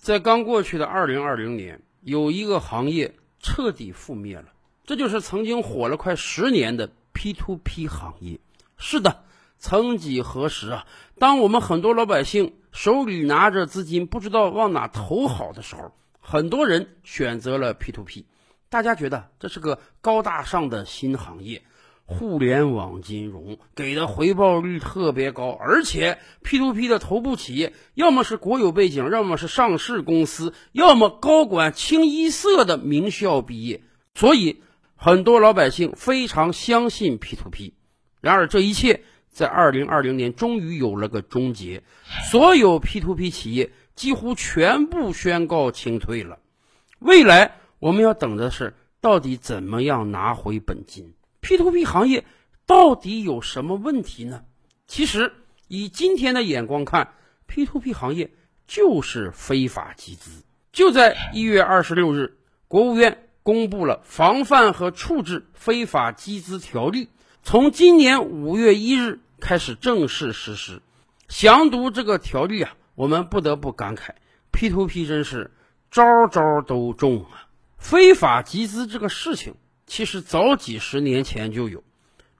在刚过去的二零二零年，有一个行业彻底覆灭了，这就是曾经火了快十年的 P to P 行业。是的，曾几何时啊，当我们很多老百姓手里拿着资金，不知道往哪投好的时候，很多人选择了 P to P。大家觉得这是个高大上的新行业。互联网金融给的回报率特别高，而且 P to P 的头部企业要么是国有背景，要么是上市公司，要么高管清一色的名校毕业，所以很多老百姓非常相信 P to P。然而，这一切在二零二零年终于有了个终结，所有 P to P 企业几乎全部宣告清退了。未来我们要等的是，到底怎么样拿回本金？P to P 行业到底有什么问题呢？其实，以今天的眼光看，P to P 行业就是非法集资。就在一月二十六日，国务院公布了《防范和处置非法集资条例》，从今年五月一日开始正式实施。详读这个条例啊，我们不得不感慨，P to P 真是招招都中啊！非法集资这个事情。其实早几十年前就有，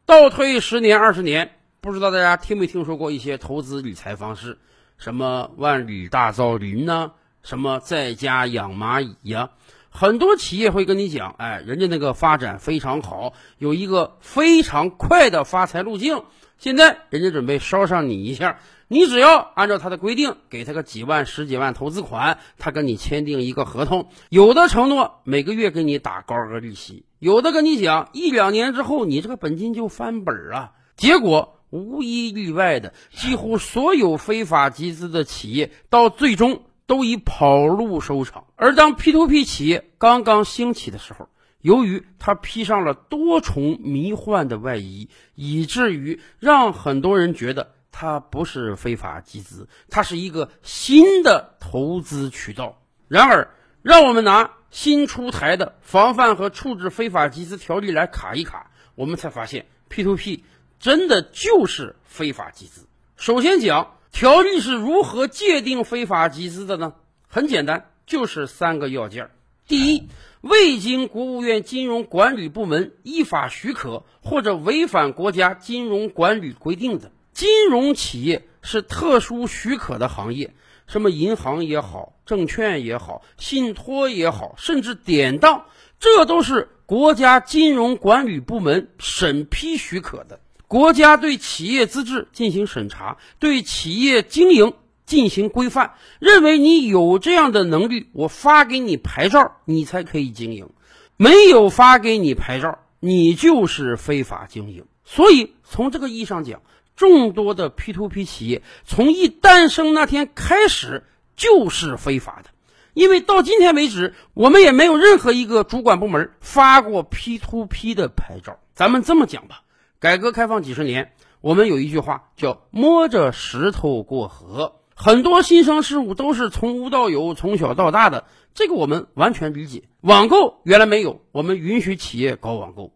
倒退十年二十年，不知道大家听没听说过一些投资理财方式，什么万里大造林呐，什么在家养蚂蚁呀，很多企业会跟你讲，哎，人家那个发展非常好，有一个非常快的发财路径，现在人家准备捎上你一下。你只要按照他的规定，给他个几万、十几万投资款，他跟你签订一个合同，有的承诺每个月给你打高额利息，有的跟你讲一两年之后你这个本金就翻本啊。结果无一例外的，几乎所有非法集资的企业到最终都以跑路收场。而当 P to P 企业刚刚兴起的时候，由于它披上了多重迷幻的外衣，以至于让很多人觉得。它不是非法集资，它是一个新的投资渠道。然而，让我们拿新出台的《防范和处置非法集资条例》来卡一卡，我们才发现 P to P 真的就是非法集资。首先讲条例是如何界定非法集资的呢？很简单，就是三个要件：第一，未经国务院金融管理部门依法许可或者违反国家金融管理规定的。金融企业是特殊许可的行业，什么银行也好，证券也好，信托也好，甚至典当，这都是国家金融管理部门审批许可的。国家对企业资质进行审查，对企业经营进行规范，认为你有这样的能力，我发给你牌照，你才可以经营。没有发给你牌照，你就是非法经营。所以从这个意义上讲。众多的 P to P 企业从一诞生那天开始就是非法的，因为到今天为止，我们也没有任何一个主管部门发过 P to P 的牌照。咱们这么讲吧，改革开放几十年，我们有一句话叫“摸着石头过河”，很多新生事物都是从无到有，从小到大的，这个我们完全理解。网购原来没有，我们允许企业搞网购。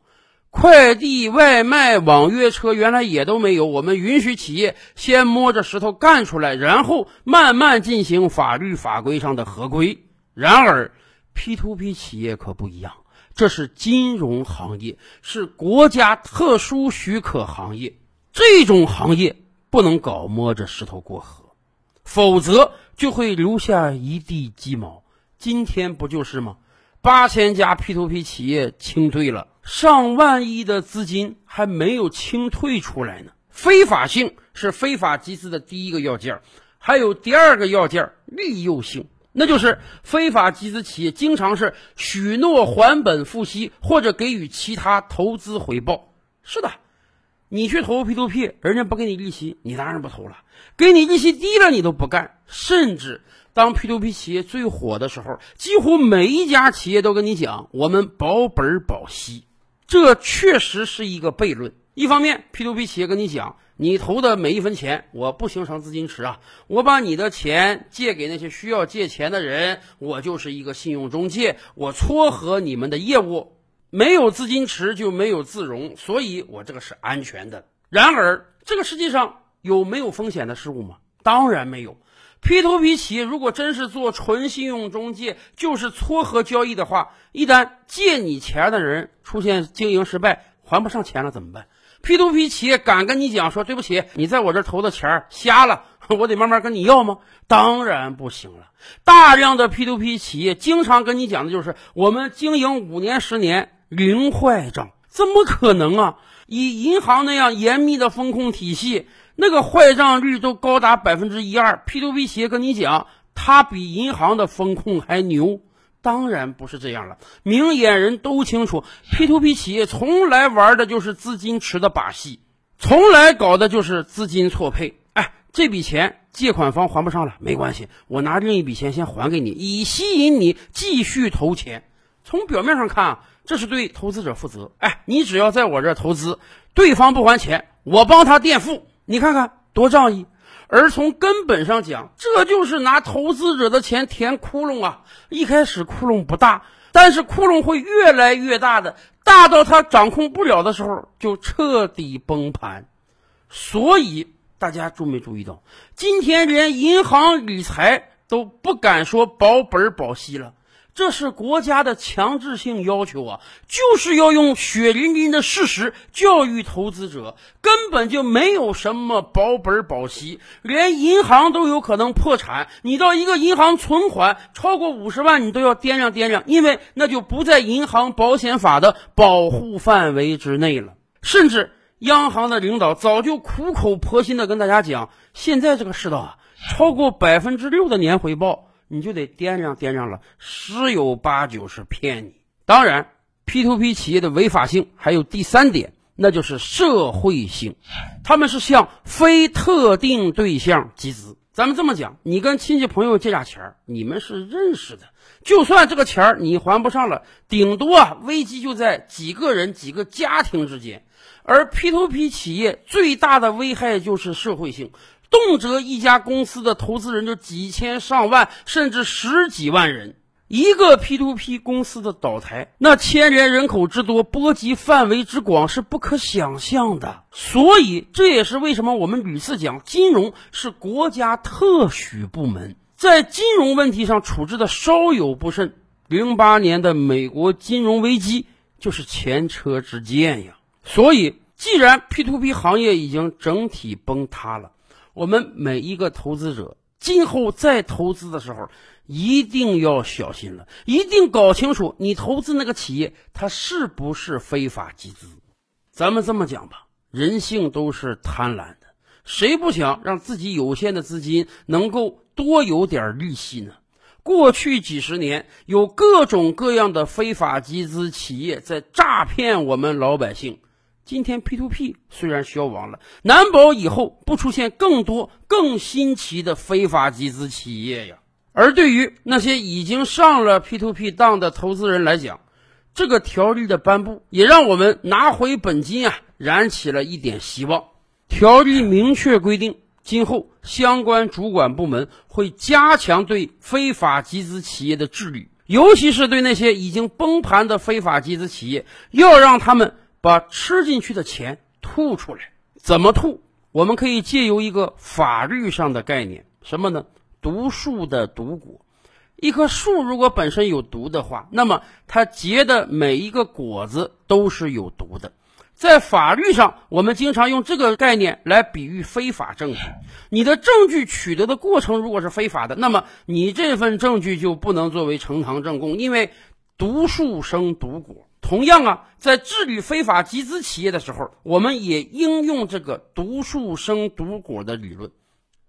快递、外卖、网约车原来也都没有，我们允许企业先摸着石头干出来，然后慢慢进行法律法规上的合规。然而，P to P 企业可不一样，这是金融行业，是国家特殊许可行业，这种行业不能搞摸着石头过河，否则就会留下一地鸡毛。今天不就是吗？八千家 P to P 企业清退了。上万亿的资金还没有清退出来呢，非法性是非法集资的第一个要件，还有第二个要件利诱性，那就是非法集资企业经常是许诺还本付息或者给予其他投资回报。是的，你去投 P to P，人家不给你利息，你当然不投了；给你利息低了，你都不干，甚至。当 P to P 企业最火的时候，几乎每一家企业都跟你讲，我们保本保息。这确实是一个悖论。一方面，P to P 企业跟你讲，你投的每一分钱，我不形成资金池啊，我把你的钱借给那些需要借钱的人，我就是一个信用中介，我撮合你们的业务，没有资金池就没有自融，所以我这个是安全的。然而，这个世界上有没有风险的事物吗？当然没有。P to P 企业如果真是做纯信用中介，就是撮合交易的话，一旦借你钱的人出现经营失败，还不上钱了怎么办？P to P 企业敢跟你讲说对不起，你在我这投的钱瞎了，我得慢慢跟你要吗？当然不行了。大量的 P to P 企业经常跟你讲的就是我们经营五年十年零坏账，怎么可能啊？以银行那样严密的风控体系。那个坏账率都高达百分之一二，P to P 企业跟你讲，它比银行的风控还牛，当然不是这样了。明眼人都清楚，P to P 企业从来玩的就是资金池的把戏，从来搞的就是资金错配。哎，这笔钱借款方还不上了，没关系，我拿另一笔钱先还给你，以吸引你继续投钱。从表面上看啊，这是对投资者负责。哎，你只要在我这投资，对方不还钱，我帮他垫付。你看看多仗义，而从根本上讲，这就是拿投资者的钱填窟窿啊！一开始窟窿不大，但是窟窿会越来越大的，大到他掌控不了的时候，就彻底崩盘。所以大家注没注意到，今天连银行理财都不敢说保本保息了。这是国家的强制性要求啊，就是要用血淋淋的事实教育投资者，根本就没有什么保本保息，连银行都有可能破产。你到一个银行存款超过五十万，你都要掂量掂量，因为那就不在银行保险法的保护范围之内了。甚至央行的领导早就苦口婆心的跟大家讲，现在这个世道啊，超过百分之六的年回报。你就得掂量掂量了，十有八九是骗你。当然，P to P 企业的违法性还有第三点，那就是社会性。他们是向非特定对象集资。咱们这么讲，你跟亲戚朋友借点钱，你们是认识的，就算这个钱你还不上了，顶多啊危机就在几个人、几个家庭之间。而 P to P 企业最大的危害就是社会性。动辄一家公司的投资人就几千上万，甚至十几万人。一个 P to P 公司的倒台，那牵连人口之多，波及范围之广，是不可想象的。所以，这也是为什么我们屡次讲，金融是国家特许部门，在金融问题上处置的稍有不慎，零八年的美国金融危机就是前车之鉴呀。所以，既然 P to P 行业已经整体崩塌了。我们每一个投资者今后再投资的时候，一定要小心了，一定搞清楚你投资那个企业它是不是非法集资。咱们这么讲吧，人性都是贪婪的，谁不想让自己有限的资金能够多有点利息呢？过去几十年，有各种各样的非法集资企业在诈骗我们老百姓。今天 P to P 虽然消亡了，难保以后不出现更多更新奇的非法集资企业呀。而对于那些已经上了 P to P 当的投资人来讲，这个条例的颁布也让我们拿回本金啊，燃起了一点希望。条例明确规定，今后相关主管部门会加强对非法集资企业的治理，尤其是对那些已经崩盘的非法集资企业，要让他们。把吃进去的钱吐出来，怎么吐？我们可以借由一个法律上的概念，什么呢？毒树的毒果。一棵树如果本身有毒的话，那么它结的每一个果子都是有毒的。在法律上，我们经常用这个概念来比喻非法证据。你的证据取得的过程如果是非法的，那么你这份证据就不能作为呈堂证供，因为毒树生毒果。同样啊，在治理非法集资企业的时候，我们也应用这个“毒树生毒果”的理论。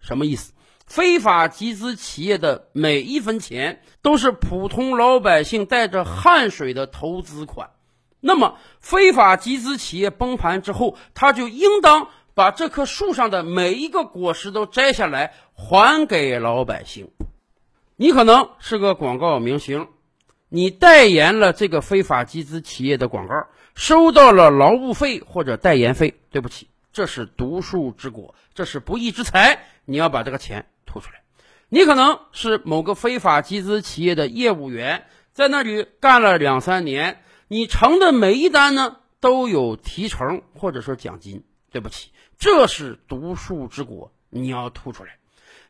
什么意思？非法集资企业的每一分钱都是普通老百姓带着汗水的投资款。那么，非法集资企业崩盘之后，他就应当把这棵树上的每一个果实都摘下来还给老百姓。你可能是个广告明星。你代言了这个非法集资企业的广告，收到了劳务费或者代言费。对不起，这是毒树之果，这是不义之财，你要把这个钱吐出来。你可能是某个非法集资企业的业务员，在那里干了两三年，你成的每一单呢都有提成或者说奖金。对不起，这是毒树之果，你要吐出来。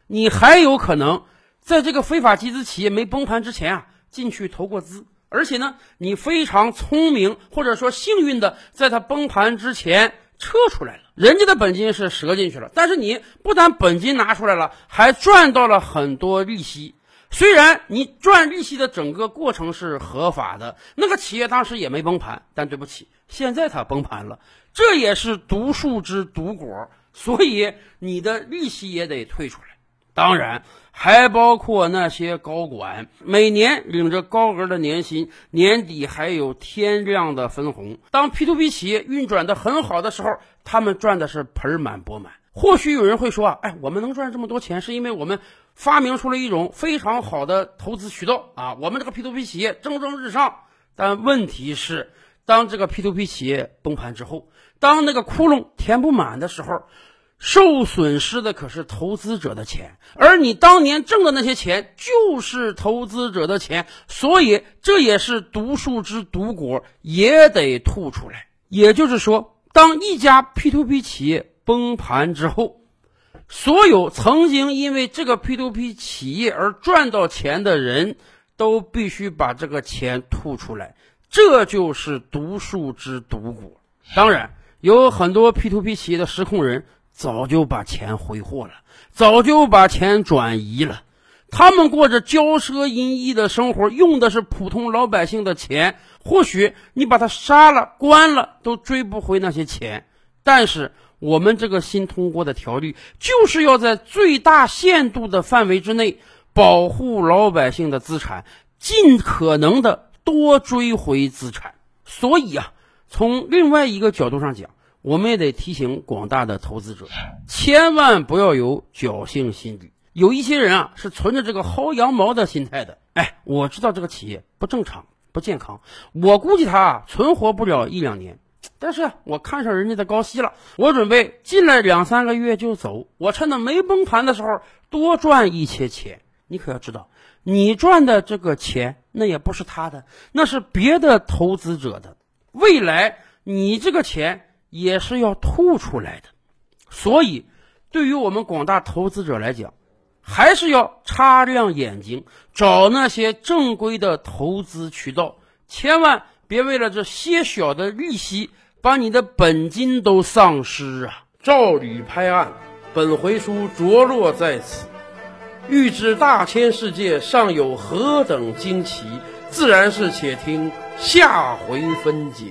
你还有可能在这个非法集资企业没崩盘之前啊进去投过资，而且呢，你非常聪明或者说幸运的在它崩盘之前撤出来了。人家的本金是折进去了，但是你不但本金拿出来了，还赚到了很多利息。虽然你赚利息的整个过程是合法的，那个企业当时也没崩盘，但对不起，现在它崩盘了，这也是毒树之毒果，所以你的利息也得退出来。当然，还包括那些高管，每年领着高额的年薪，年底还有天量的分红。当 P to P 企业运转的很好的时候，他们赚的是盆满钵满。或许有人会说啊，哎，我们能赚这么多钱，是因为我们发明出了一种非常好的投资渠道啊，我们这个 P to P 企业蒸蒸日上。但问题是，当这个 P to P 企业崩盘之后，当那个窟窿填不满的时候，受损失的可是投资者的钱，而你当年挣的那些钱就是投资者的钱，所以这也是毒树之毒果，也得吐出来。也就是说，当一家 P to P 企业，崩盘之后，所有曾经因为这个 P to P 企业而赚到钱的人都必须把这个钱吐出来，这就是毒树之毒果。当然，有很多 P to P 企业的实控人早就把钱挥霍了，早就把钱转移了，他们过着骄奢淫逸的生活，用的是普通老百姓的钱。或许你把他杀了、关了，都追不回那些钱，但是。我们这个新通过的条例，就是要在最大限度的范围之内保护老百姓的资产，尽可能的多追回资产。所以啊，从另外一个角度上讲，我们也得提醒广大的投资者，千万不要有侥幸心理。有一些人啊，是存着这个薅羊毛的心态的。哎，我知道这个企业不正常、不健康，我估计它啊存活不了一两年。但是我看上人家的高息了，我准备进来两三个月就走。我趁着没崩盘的时候多赚一些钱。你可要知道，你赚的这个钱那也不是他的，那是别的投资者的。未来你这个钱也是要吐出来的。所以，对于我们广大投资者来讲，还是要擦亮眼睛，找那些正规的投资渠道，千万别为了这些小的利息。把你的本金都丧失啊！照吕拍案，本回书着落在此。欲知大千世界尚有何等惊奇，自然是且听下回分解。